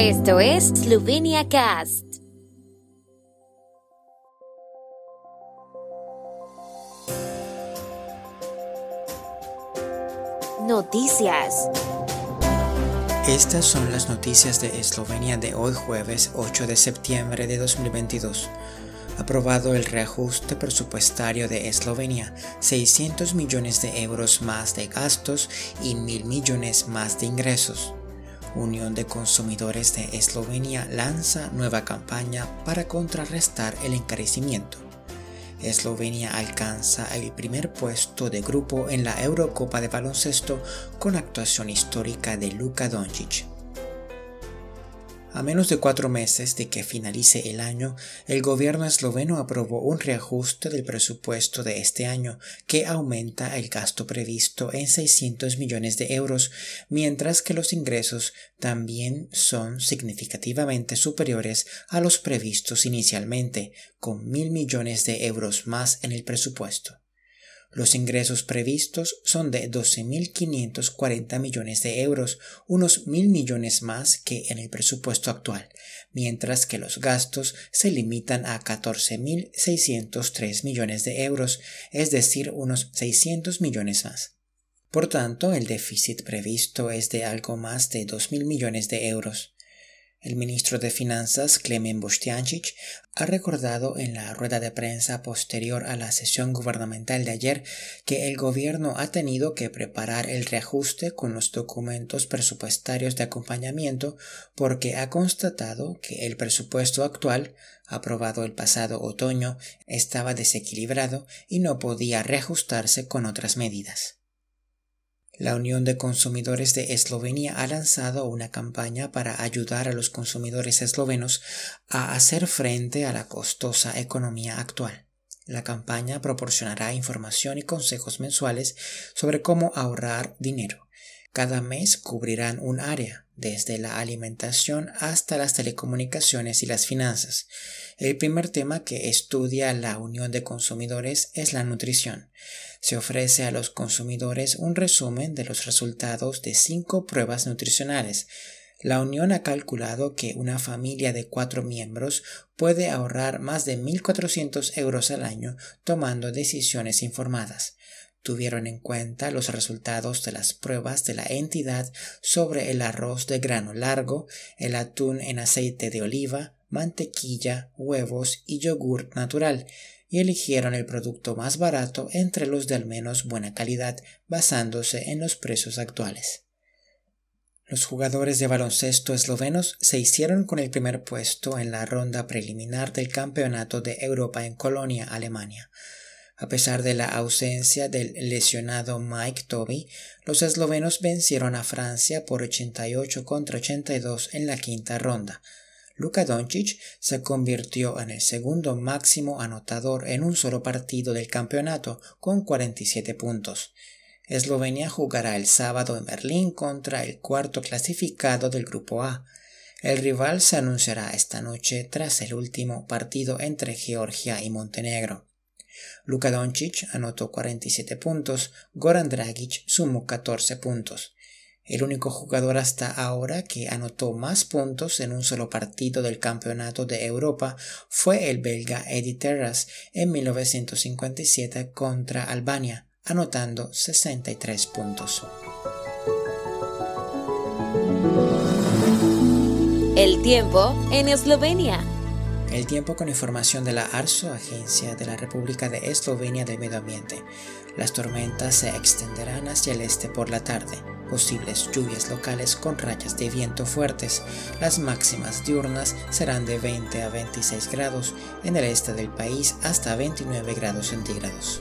Esto es Slovenia Cast. Noticias. Estas son las noticias de Eslovenia de hoy jueves 8 de septiembre de 2022 aprobado el reajuste presupuestario de Eslovenia, 600 millones de euros más de gastos y mil millones más de ingresos. Unión de Consumidores de Eslovenia lanza nueva campaña para contrarrestar el encarecimiento. Eslovenia alcanza el primer puesto de grupo en la Eurocopa de baloncesto con actuación histórica de Luka Doncic. A menos de cuatro meses de que finalice el año, el gobierno esloveno aprobó un reajuste del presupuesto de este año que aumenta el gasto previsto en 600 millones de euros, mientras que los ingresos también son significativamente superiores a los previstos inicialmente, con mil millones de euros más en el presupuesto. Los ingresos previstos son de 12.540 millones de euros, unos mil millones más que en el presupuesto actual, mientras que los gastos se limitan a 14.603 millones de euros, es decir, unos 600 millones más. Por tanto, el déficit previsto es de algo más de 2.000 millones de euros. El ministro de Finanzas, Klemen Bostiancic, ha recordado en la rueda de prensa posterior a la sesión gubernamental de ayer que el gobierno ha tenido que preparar el reajuste con los documentos presupuestarios de acompañamiento porque ha constatado que el presupuesto actual, aprobado el pasado otoño, estaba desequilibrado y no podía reajustarse con otras medidas. La Unión de Consumidores de Eslovenia ha lanzado una campaña para ayudar a los consumidores eslovenos a hacer frente a la costosa economía actual. La campaña proporcionará información y consejos mensuales sobre cómo ahorrar dinero. Cada mes cubrirán un área, desde la alimentación hasta las telecomunicaciones y las finanzas. El primer tema que estudia la Unión de Consumidores es la nutrición. Se ofrece a los consumidores un resumen de los resultados de cinco pruebas nutricionales. La Unión ha calculado que una familia de cuatro miembros puede ahorrar más de 1.400 euros al año tomando decisiones informadas tuvieron en cuenta los resultados de las pruebas de la entidad sobre el arroz de grano largo, el atún en aceite de oliva, mantequilla, huevos y yogur natural, y eligieron el producto más barato entre los de al menos buena calidad basándose en los precios actuales. Los jugadores de baloncesto eslovenos se hicieron con el primer puesto en la ronda preliminar del Campeonato de Europa en Colonia, Alemania. A pesar de la ausencia del lesionado Mike Toby, los eslovenos vencieron a Francia por 88 contra 82 en la quinta ronda. Luka Doncic se convirtió en el segundo máximo anotador en un solo partido del campeonato con 47 puntos. Eslovenia jugará el sábado en Berlín contra el cuarto clasificado del Grupo A. El rival se anunciará esta noche tras el último partido entre Georgia y Montenegro. Luka Doncic anotó 47 puntos, Goran Dragic sumó 14 puntos. El único jugador hasta ahora que anotó más puntos en un solo partido del Campeonato de Europa fue el belga Eddie Terras en 1957 contra Albania, anotando 63 puntos. El tiempo en Eslovenia. El tiempo con información de la ARSO, Agencia de la República de Eslovenia del Medio Ambiente. Las tormentas se extenderán hacia el este por la tarde. Posibles lluvias locales con rayas de viento fuertes. Las máximas diurnas serán de 20 a 26 grados en el este del país hasta 29 grados centígrados.